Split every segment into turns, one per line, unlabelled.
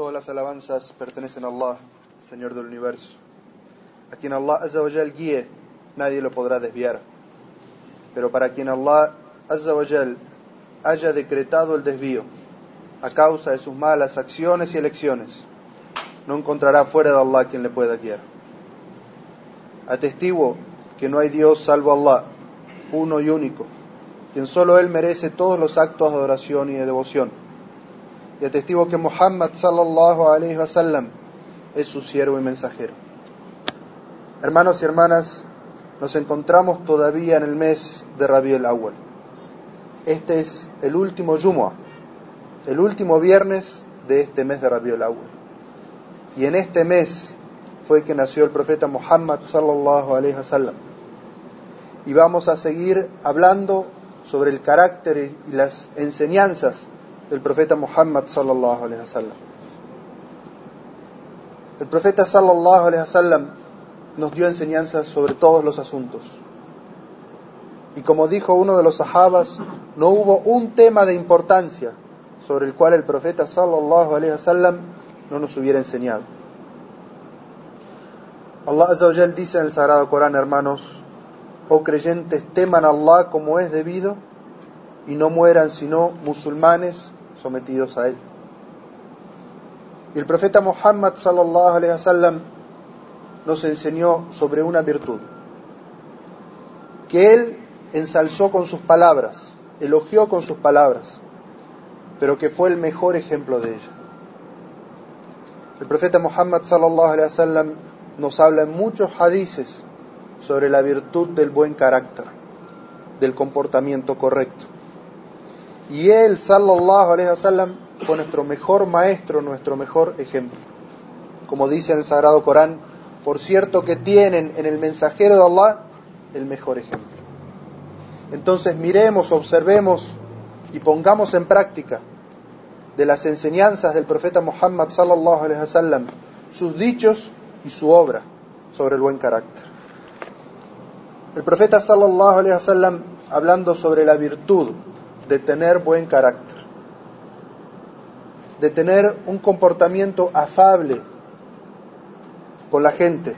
Todas las alabanzas pertenecen a Allah, Señor del universo. A quien Allah Azza wa guíe, nadie lo podrá desviar. Pero para quien Allah Azza haya decretado el desvío a causa de sus malas acciones y elecciones, no encontrará fuera de Allah quien le pueda guiar. Atestiguo que no hay Dios salvo Allah, uno y único, quien solo Él merece todos los actos de adoración y de devoción. Y atestigo que Muhammad sallallahu alayhi wa sallam es su siervo y mensajero. Hermanos y hermanas, nos encontramos todavía en el mes de Rabiul Awwal. Este es el último Jumu'ah, el último viernes de este mes de Rabiul Awwal. Y en este mes fue que nació el profeta Muhammad sallallahu alayhi wa sallam. Y vamos a seguir hablando sobre el carácter y las enseñanzas del profeta Muhammad sallallahu alayhi wa sallam. El profeta sallallahu alayhi wa sallam nos dio enseñanzas sobre todos los asuntos. Y como dijo uno de los sahabas, no hubo un tema de importancia sobre el cual el profeta sallallahu alayhi wa sallam no nos hubiera enseñado. Allah Azza dice en el Sagrado Corán, hermanos, oh creyentes, teman a Allah como es debido y no mueran sino musulmanes sometidos a él. Y el profeta Muhammad sallallahu alaihi wasallam nos enseñó sobre una virtud que él ensalzó con sus palabras, elogió con sus palabras, pero que fue el mejor ejemplo de ella. El profeta Muhammad sallallahu alaihi wasallam nos habla en muchos hadices sobre la virtud del buen carácter, del comportamiento correcto. Y él, sallallahu alaihi wasallam, fue nuestro mejor maestro, nuestro mejor ejemplo. Como dice el Sagrado Corán, por cierto que tienen en el mensajero de Allah el mejor ejemplo. Entonces miremos, observemos y pongamos en práctica de las enseñanzas del profeta Muhammad sallallahu alaihi wasallam sus dichos y su obra sobre el buen carácter. El profeta sallallahu alaihi wasallam hablando sobre la virtud de tener buen carácter, de tener un comportamiento afable con la gente,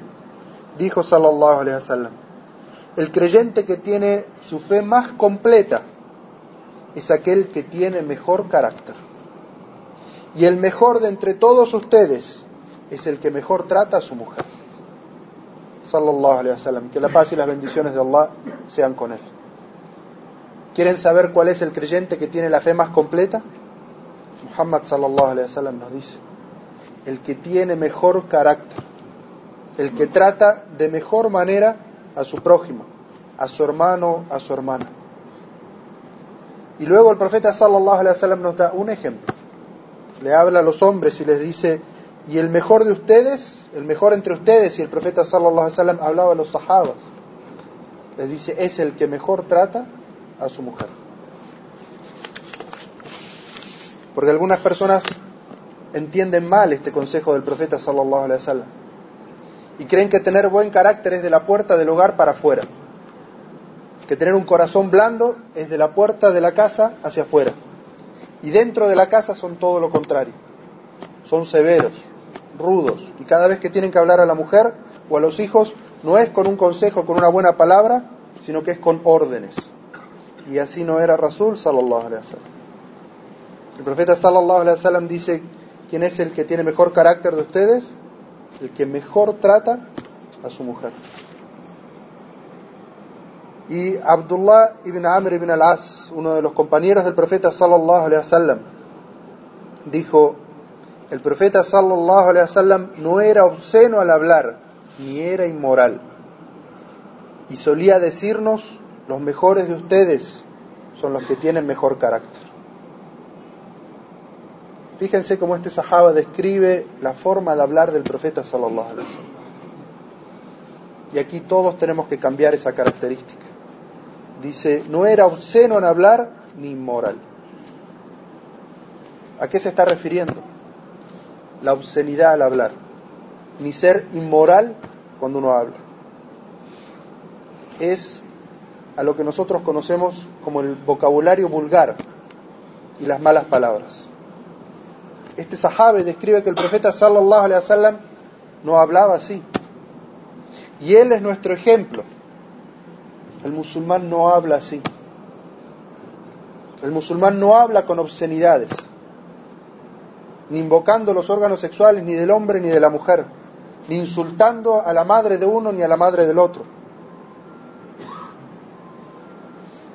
dijo sallallahu alaihi wasallam, el creyente que tiene su fe más completa es aquel que tiene mejor carácter. Y el mejor de entre todos ustedes es el que mejor trata a su mujer. Sallallahu alaihi wasallam. Que la paz y las bendiciones de Allah sean con él. ¿Quieren saber cuál es el creyente que tiene la fe más completa? Muhammad sallallahu alaihi wasallam nos dice, el que tiene mejor carácter, el que trata de mejor manera a su prójimo, a su hermano, a su hermana. Y luego el profeta sallallahu alaihi wasallam nos da un ejemplo. Le habla a los hombres y les dice, y el mejor de ustedes, el mejor entre ustedes, y el profeta sallallahu alaihi wasallam hablaba a los sahabas. Les dice, es el que mejor trata a su mujer. Porque algunas personas entienden mal este consejo del profeta sallallahu alaihi wasallam y creen que tener buen carácter es de la puerta del hogar para afuera, que tener un corazón blando es de la puerta de la casa hacia afuera y dentro de la casa son todo lo contrario, son severos, rudos y cada vez que tienen que hablar a la mujer o a los hijos no es con un consejo, con una buena palabra, sino que es con órdenes. Y así no era Rasul sallallahu alaihi wasallam. El profeta sallallahu alaihi wasallam dice, ¿quién es el que tiene mejor carácter de ustedes? El que mejor trata a su mujer. Y Abdullah ibn Amr ibn al-As, uno de los compañeros del profeta sallallahu alaihi wasallam, dijo, el profeta sallallahu alaihi wasallam no era obsceno al hablar, ni era inmoral. Y solía decirnos, los mejores de ustedes son los que tienen mejor carácter. Fíjense cómo este sahaba describe la forma de hablar del profeta sallallahu alaihi wasallam. Y aquí todos tenemos que cambiar esa característica. Dice, no era obsceno en hablar ni inmoral. ¿A qué se está refiriendo? La obscenidad al hablar, ni ser inmoral cuando uno habla. Es a lo que nosotros conocemos como el vocabulario vulgar y las malas palabras. Este sahabe describe que el profeta sallallahu alaihi wasallam no hablaba así. Y él es nuestro ejemplo. El musulmán no habla así. El musulmán no habla con obscenidades, ni invocando los órganos sexuales ni del hombre ni de la mujer, ni insultando a la madre de uno ni a la madre del otro.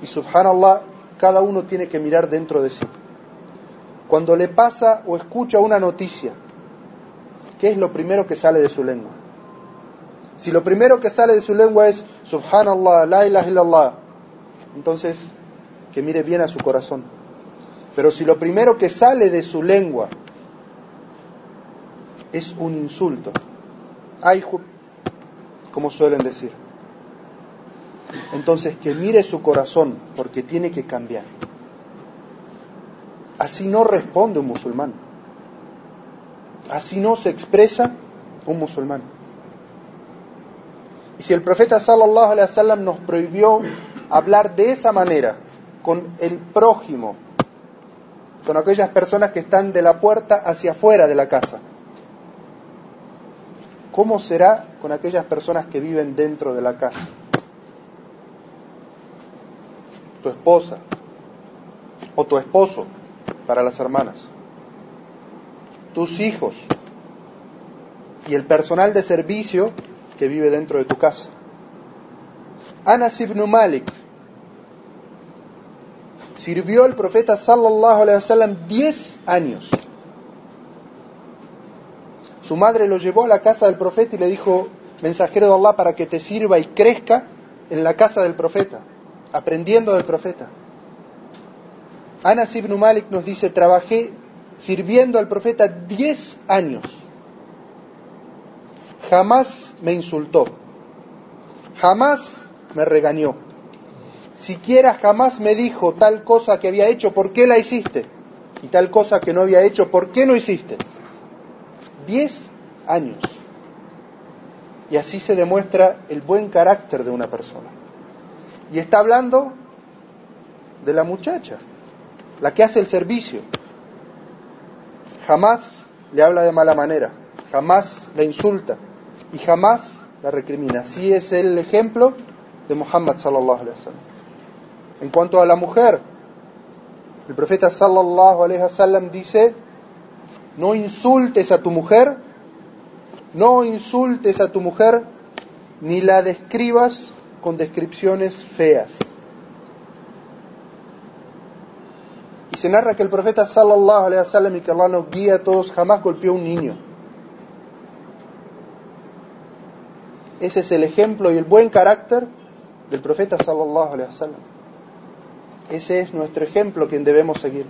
Y subhanallah, cada uno tiene que mirar dentro de sí. Cuando le pasa o escucha una noticia, ¿qué es lo primero que sale de su lengua? Si lo primero que sale de su lengua es Subhanallah, la ilaha entonces que mire bien a su corazón. Pero si lo primero que sale de su lengua es un insulto, ay, como suelen decir, entonces que mire su corazón porque tiene que cambiar. Así no responde un musulmán. Así no se expresa un musulmán. Y si el profeta sallallahu alaihi wasallam nos prohibió hablar de esa manera con el prójimo, con aquellas personas que están de la puerta hacia afuera de la casa, ¿cómo será con aquellas personas que viven dentro de la casa? Tu esposa o tu esposo para las hermanas, tus hijos y el personal de servicio que vive dentro de tu casa. Anas ibn Malik sirvió al profeta sallallahu alaihi wasallam 10 años. Su madre lo llevó a la casa del profeta y le dijo, mensajero de Allah, para que te sirva y crezca en la casa del profeta, aprendiendo del profeta. Anas ibn Malik nos dice, trabajé sirviendo al profeta 10 años jamás me insultó, jamás me regañó, siquiera jamás me dijo tal cosa que había hecho, ¿por qué la hiciste? Y tal cosa que no había hecho, ¿por qué no hiciste? Diez años. Y así se demuestra el buen carácter de una persona. Y está hablando de la muchacha, la que hace el servicio. Jamás le habla de mala manera, jamás la insulta, y jamás la recrimina. Así es el ejemplo de Muhammad sallallahu alaihi wasallam. En cuanto a la mujer, el profeta sallallahu alaihi wasallam dice: "No insultes a tu mujer, no insultes a tu mujer ni la describas con descripciones feas." Y se narra que el profeta sallallahu alaihi wasallam y que Allah nos guía a todos jamás golpeó a un niño Ese es el ejemplo y el buen carácter del profeta sallallahu alaihi wasallam. Ese es nuestro ejemplo quien debemos seguir.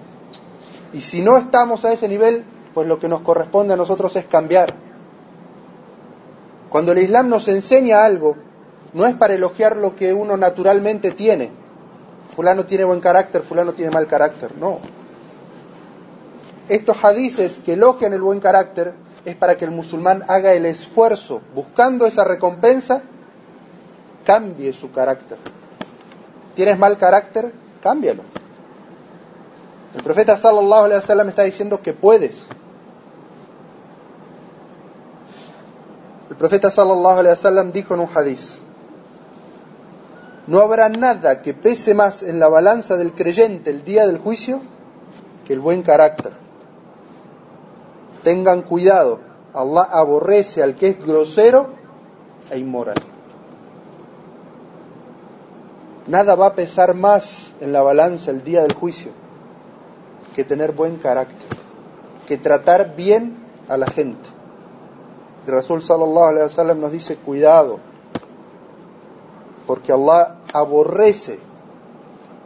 Y si no estamos a ese nivel, pues lo que nos corresponde a nosotros es cambiar. Cuando el Islam nos enseña algo, no es para elogiar lo que uno naturalmente tiene. Fulano tiene buen carácter, fulano tiene mal carácter. No. Estos hadices que elogian el buen carácter es para que el musulmán haga el esfuerzo, buscando esa recompensa, cambie su carácter. ¿Tienes mal carácter? Cámbialo. El profeta sallallahu alaihi wasallam está diciendo que puedes. El profeta sallallahu alaihi wasallam dijo en un hadiz: No habrá nada que pese más en la balanza del creyente el día del juicio que el buen carácter tengan cuidado, Allah aborrece al que es grosero e inmoral. Nada va a pesar más en la balanza el día del juicio que tener buen carácter, que tratar bien a la gente. Rasul sallallahu alaihi wasallam nos dice cuidado, porque Allah aborrece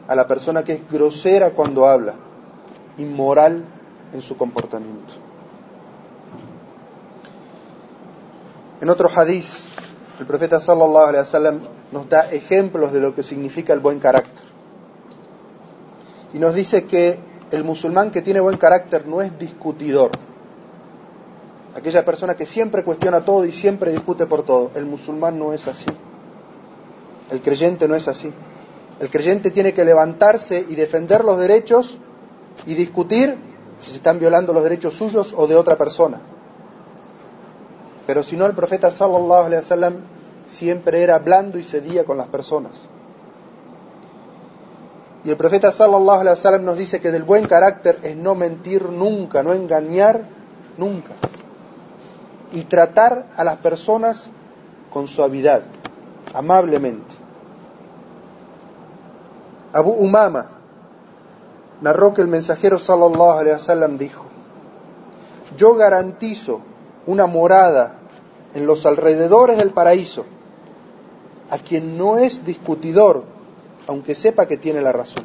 a la persona que es grosera cuando habla, inmoral en su comportamiento. En otro hadiz, el profeta sallallahu alaihi wasallam nos da ejemplos de lo que significa el buen carácter. Y nos dice que el musulmán que tiene buen carácter no es discutidor. Aquella persona que siempre cuestiona todo y siempre discute por todo. El musulmán no es así. El creyente no es así. El creyente tiene que levantarse y defender los derechos y discutir si se están violando los derechos suyos o de otra persona. Pero si no, el profeta sallallahu alaihi wasallam siempre era blando y cedía con las personas. Y el profeta sallallahu alaihi wasallam nos dice que del buen carácter es no mentir nunca, no engañar nunca. Y tratar a las personas con suavidad, amablemente. Abu Umama narró que el mensajero sallallahu alaihi wasallam dijo: Yo garantizo una morada en los alrededores del paraíso a quien no es discutidor, aunque sepa que tiene la razón.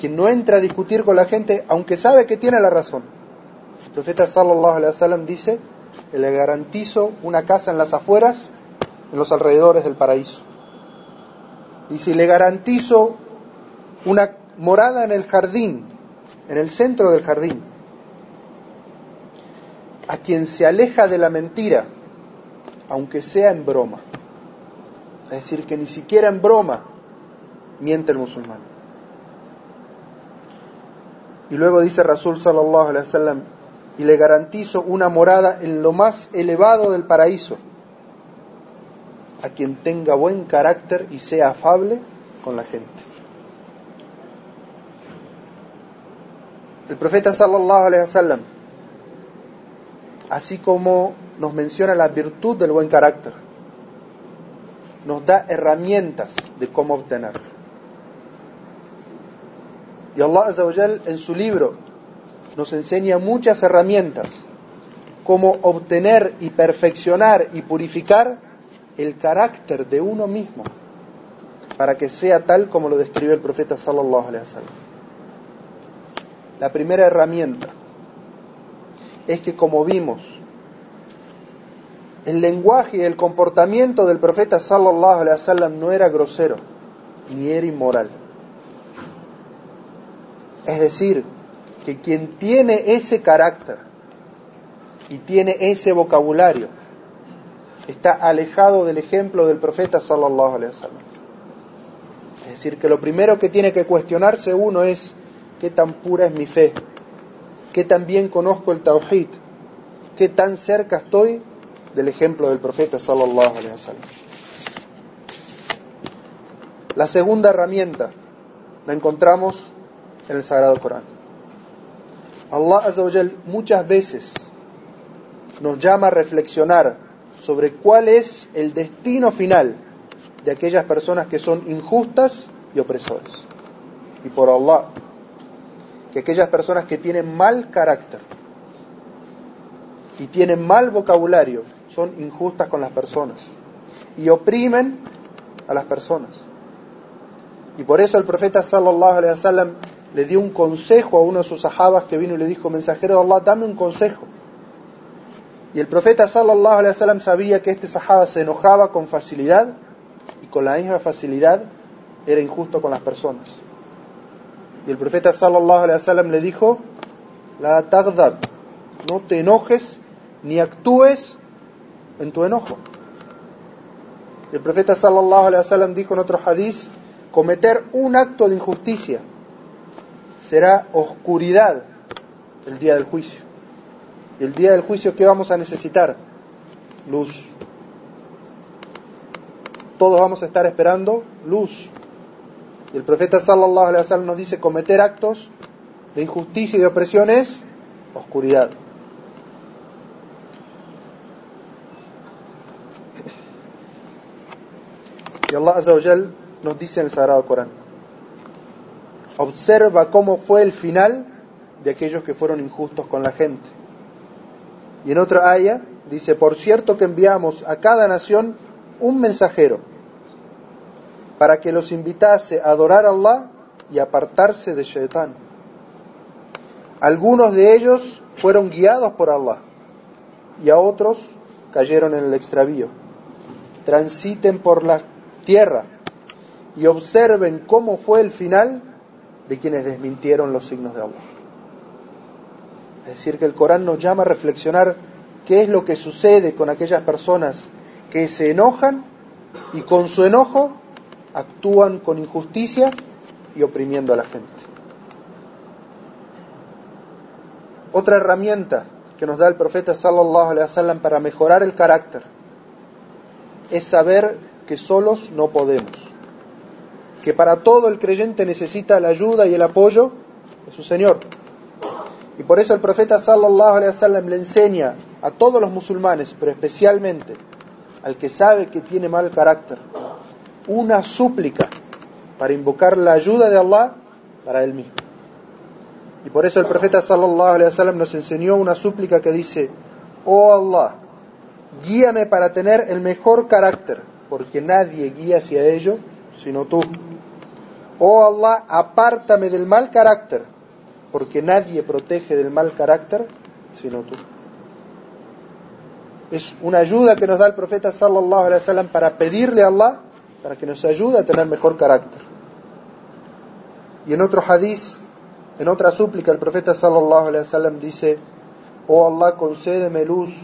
Quien no entra a discutir con la gente, aunque sabe que tiene la razón. El profeta sallallahu alaihi wasallam dice, le garantizo una casa en las afueras, en los alrededores del paraíso. Y si le garantizo una morada en el jardín, en el centro del jardín, a quien se aleja de la mentira, aunque sea en broma. Es decir, que ni siquiera en broma miente el musulmán. Y luego dice Rasul sallallahu alaihi wasallam, y le garantizo una morada en lo más elevado del paraíso a quien tenga buen carácter y sea afable con la gente. El profeta sallallahu alaihi wasallam así como nos menciona la virtud del buen carácter, nos da herramientas de cómo obtenerlo. Y Allah en su libro nos enseña muchas herramientas cómo obtener y perfeccionar y purificar el carácter de uno mismo para que sea tal como lo describe el profeta sallallahu alaihi wasallam. La primera herramienta es que como vimos, el lenguaje y el comportamiento del profeta sallallahu alaihi wasallam no era grosero ni era inmoral. Es decir, que quien tiene ese carácter y tiene ese vocabulario está alejado del ejemplo del profeta sallallahu alaihi wasallam. Es decir, que lo primero que tiene que cuestionarse uno es qué tan pura es mi fe, qué tan bien conozco el tawhid, qué tan cerca estoy del ejemplo del profeta sallallahu alaihi wasallam. La segunda herramienta la encontramos en el Sagrado Corán. Allah Azza muchas veces nos llama a reflexionar sobre cuál es el destino final de aquellas personas que son injustas y opresores. Y por Allah, que aquellas personas que tienen mal carácter y tienen mal vocabulario son injustas con las personas y oprimen a las personas. Y por eso el profeta sallallahu alaihi wasallam le dio un consejo a uno de sus sahabas que vino y le dijo, mensajero de Allah, dame un consejo. Y el profeta sallallahu alaihi wasallam sabía que este sahaba se enojaba con facilidad y con la misma facilidad era injusto con las personas. Y el profeta sallallahu alaihi wasallam le dijo, la tagdab, no te enojes ni actúes en tu enojo. El profeta sallallahu alaihi wasallam dijo en otro hadiz, cometer un acto de injusticia será oscuridad el día del juicio. El día del juicio, ¿qué vamos a necesitar? Luz. Todos vamos a estar esperando luz. Y el profeta sallallahu alaihi wasallam nos dice cometer actos de injusticia y de opresión es oscuridad. Y Allah nos dice en el Sagrado Corán, observa cómo fue el final de aquellos que fueron injustos con la gente. Y en otra aya dice, por cierto que enviamos a cada nación un mensajero para que los invitase a adorar a Allah y apartarse de Shaitán. Algunos de ellos fueron guiados por Allah y a otros cayeron en el extravío. Transiten por la tierra y observen cómo fue el final de quienes desmintieron los signos de Allah. Es decir, que el Corán nos llama a reflexionar qué es lo que sucede con aquellas personas que se enojan y con su enojo actúan con injusticia y oprimiendo a la gente. Otra herramienta que nos da el profeta sallallahu alaihi wasallam para mejorar el carácter es saber que solos no podemos. Que para todo el creyente necesita la ayuda y el apoyo de su Señor. Y por eso el profeta sallallahu alaihi wasallam le enseña a todos los musulmanes, pero especialmente al que sabe que tiene mal carácter, una súplica para invocar la ayuda de Allah para él mismo. Y por eso el profeta sallallahu alaihi wasallam nos enseñó una súplica que dice: "Oh Allah, guíame para tener el mejor carácter, porque nadie guía hacia ello sino tú. Oh Allah, apártame del mal carácter, porque nadie protege del mal carácter sino tú." Es una ayuda que nos da el profeta sallallahu alaihi wasallam para pedirle a Allah para que nos ayude a tener mejor carácter. Y en otro hadiz, en otra súplica, el profeta sallallahu alaihi wasallam dice: Oh Allah, concédeme luz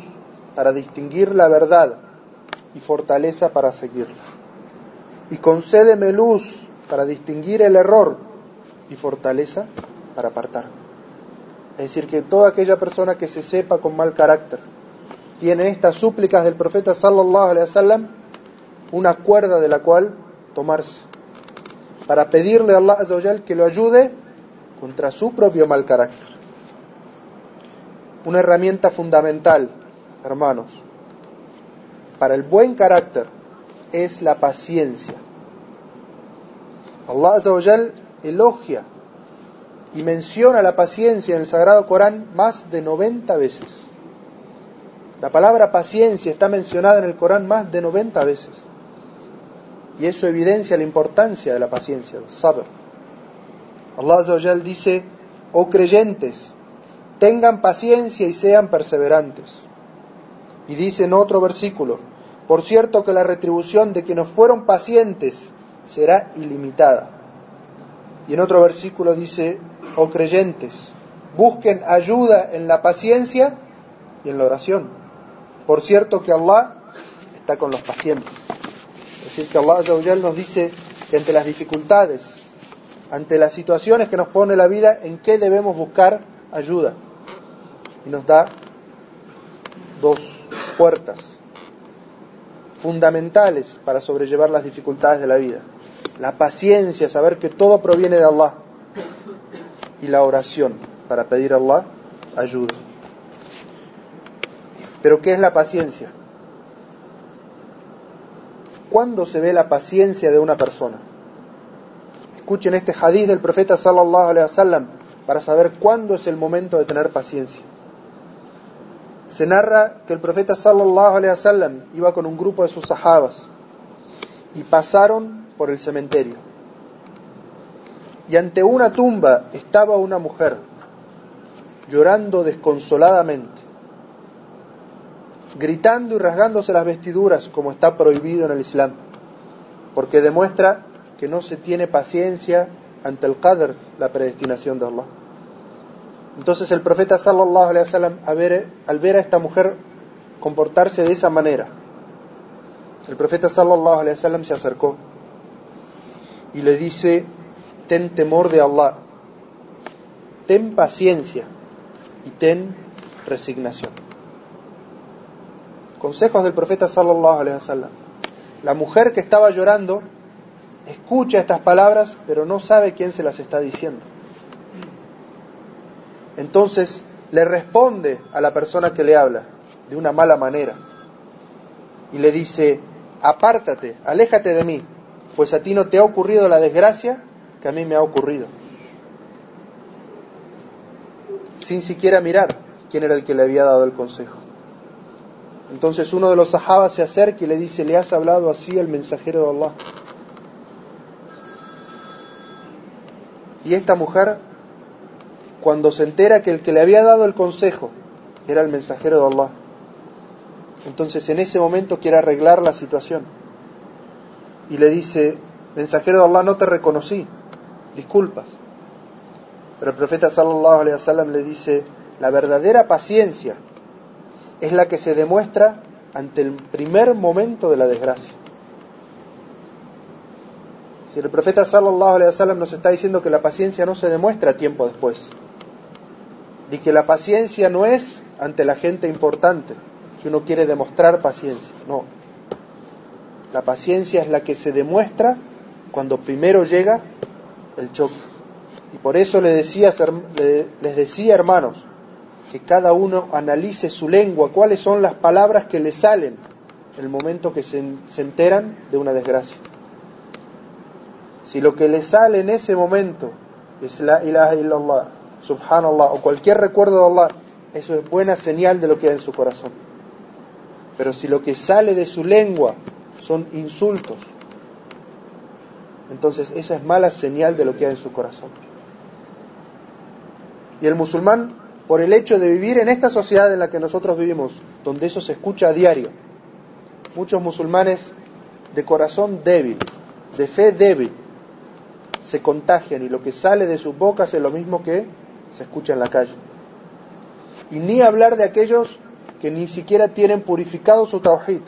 para distinguir la verdad y fortaleza para seguirla. Y concédeme luz para distinguir el error y fortaleza para apartar. Es decir, que toda aquella persona que se sepa con mal carácter tiene estas súplicas del profeta sallallahu alaihi wasallam una cuerda de la cual tomarse para pedirle a Allah que lo ayude contra su propio mal carácter. Una herramienta fundamental, hermanos, para el buen carácter es la paciencia. Allah elogia y menciona la paciencia en el Sagrado Corán más de 90 veces. La palabra paciencia está mencionada en el Corán más de 90 veces. Y eso evidencia la importancia de la paciencia, el sabr. Allah dice, oh creyentes, tengan paciencia y sean perseverantes. Y dice en otro versículo, por cierto que la retribución de quienes fueron pacientes será ilimitada. Y en otro versículo dice, oh creyentes, busquen ayuda en la paciencia y en la oración. Por cierto que Allah está con los pacientes. Es decir, que Allah nos dice que ante las dificultades, ante las situaciones que nos pone la vida, en qué debemos buscar ayuda. Y nos da dos puertas fundamentales para sobrellevar las dificultades de la vida. La paciencia, saber que todo proviene de Allah. Y la oración, para pedir a Allah ayuda. Pero ¿qué es la paciencia? ¿Cuándo se ve la paciencia de una persona? Escuchen este hadith del profeta sallallahu alaihi wasallam para saber cuándo es el momento de tener paciencia. Se narra que el profeta sallallahu alaihi wasallam iba con un grupo de sus sahabas y pasaron por el cementerio. Y ante una tumba estaba una mujer llorando desconsoladamente gritando y rasgándose las vestiduras como está prohibido en el Islam, porque demuestra que no se tiene paciencia ante el qadr, la predestinación de Allah. Entonces el profeta sallallahu alaihi wasallam al ver, a esta mujer comportarse de esa manera, el profeta sallallahu alaihi wasallam se acercó y le dice, ten temor de Allah, ten paciencia y ten resignación. Consejos del profeta sallallahu alaihi wasallam. La mujer que estaba llorando escucha estas palabras, pero no sabe quién se las está diciendo. Entonces le responde a la persona que le habla de una mala manera y le dice, apártate, aléjate de mí, pues a ti no te ha ocurrido la desgracia que a mí me ha ocurrido. Sin siquiera mirar quién era el que le había dado el consejo. Entonces uno de los sahabas se acerca y le dice, ¿le has hablado así al mensajero de Allah? Y esta mujer, cuando se entera que el que le había dado el consejo era el mensajero de Allah, entonces en ese momento quiere arreglar la situación. Y le dice, mensajero de Allah, no te reconocí, disculpas. Pero el profeta sallallahu le dice, la verdadera paciencia es la que se demuestra ante el primer momento de la desgracia. Si el profeta sallallahu alaihi wasallam nos está diciendo que la paciencia no se demuestra tiempo después, ni que la paciencia no es ante la gente importante, que uno quiere demostrar paciencia, no. La paciencia es la que se demuestra cuando primero llega el choque. Y por eso les decía, les decía, hermanos, que cada uno analice su lengua, cuáles son las palabras que le salen en el momento que se, se enteran de una desgracia. Si lo que le sale en ese momento es la ilaha illallah, subhanallah, o cualquier recuerdo de Allah, eso es buena señal de lo que hay en su corazón. Pero si lo que sale de su lengua son insultos, entonces esa es mala señal de lo que hay en su corazón. Y el musulmán, por el hecho de vivir en esta sociedad en la que nosotros vivimos, donde eso se escucha a diario, muchos musulmanes de corazón débil, de fe débil, se contagian y lo que sale de sus bocas es lo mismo que se escucha en la calle. Y ni hablar de aquellos que ni siquiera tienen purificado su tawhid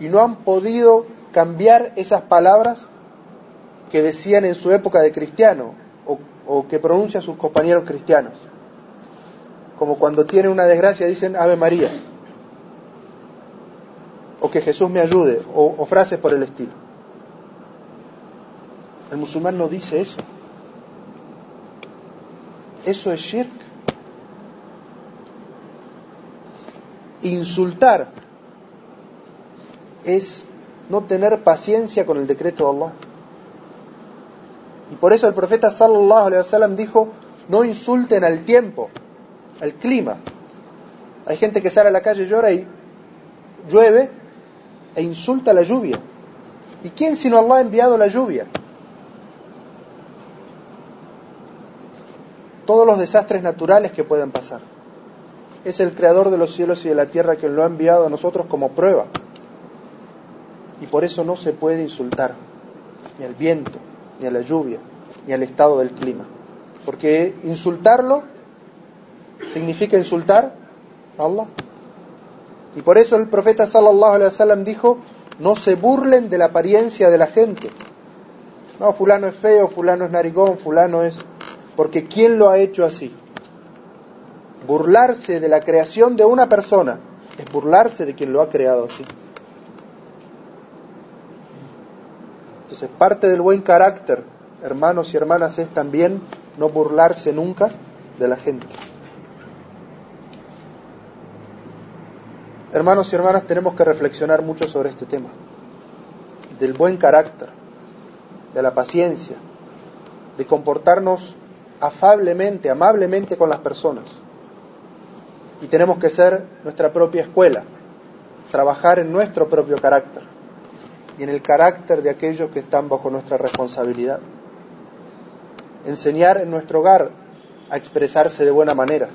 y no han podido cambiar esas palabras que decían en su época de cristiano o, que pronuncian sus compañeros cristianos. Como cuando tienen una desgracia dicen Ave María o que Jesús me ayude o, o frases por el estilo. El musulmán no dice eso. Eso es shirk. Insultar es no tener paciencia con el decreto de Allah. Y por eso el profeta sallallahu alaihi wasallam dijo, no insulten al tiempo, al clima. Hay gente que sale a la calle, llora y llueve e insulta la lluvia. ¿Y quién sino Allah ha enviado la lluvia? todos los desastres naturales que pueden pasar. Es el creador de los cielos y de la tierra que lo ha enviado a nosotros como prueba. Y por eso no se puede insultar ni al viento, ni a la lluvia, ni al estado del clima. Porque insultarlo significa insultar a Allah. Y por eso el profeta sallallahu alaihi wasallam dijo, no se burlen de la apariencia de la gente. No, fulano es feo, fulano es narigón, fulano es porque ¿quién lo ha hecho así? Burlarse de la creación de una persona es burlarse de quien lo ha creado así. Entonces, parte del buen carácter, hermanos y hermanas, es también no burlarse nunca de la gente. Hermanos y hermanas, tenemos que reflexionar mucho sobre este tema, del buen carácter, de la paciencia, de comportarnos afablemente, amablemente con las personas. Y tenemos que ser nuestra propia escuela, trabajar en nuestro propio carácter y en el carácter de aquellos que están bajo nuestra responsabilidad. Enseñar en nuestro hogar a expresarse de buena manera,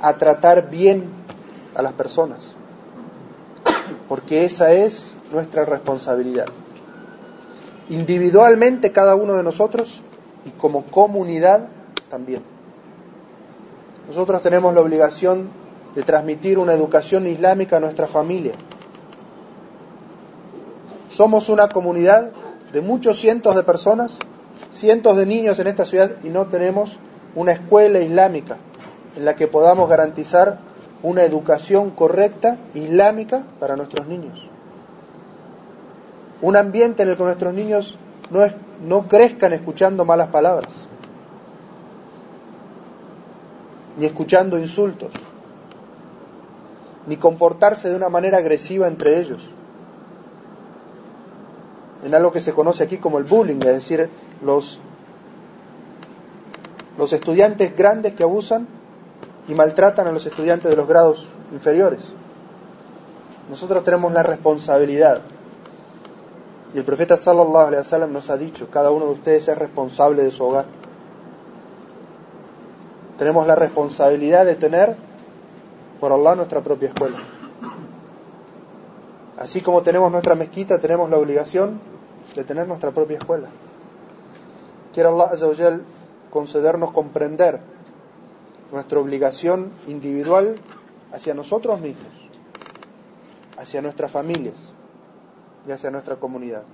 a tratar bien a las personas, porque esa es nuestra responsabilidad. Individualmente cada uno de nosotros y como comunidad también. Nosotros tenemos la obligación de transmitir una educación islámica a nuestra familia. Somos una comunidad de muchos cientos de personas, cientos de niños en esta ciudad y no tenemos una escuela islámica en la que podamos garantizar una educación correcta islámica para nuestros niños. Un ambiente en el que nuestros niños no, crezcan escuchando malas palabras ni escuchando insultos, ni comportarse de una manera agresiva entre ellos, en algo que se conoce aquí como el bullying, es decir, los, los estudiantes grandes que abusan y maltratan a los estudiantes de los grados inferiores. Nosotros tenemos la responsabilidad. Y el profeta sallallahu alaihi wasallam nos ha dicho, cada uno de ustedes es responsable de su hogar tenemos la responsabilidad de tener por Allah nuestra propia escuela. Así como tenemos nuestra mezquita, tenemos la obligación de tener nuestra propia escuela. Quiere Allah concedernos comprender nuestra obligación individual hacia nosotros mismos, hacia nuestras familias y hacia nuestra comunidad.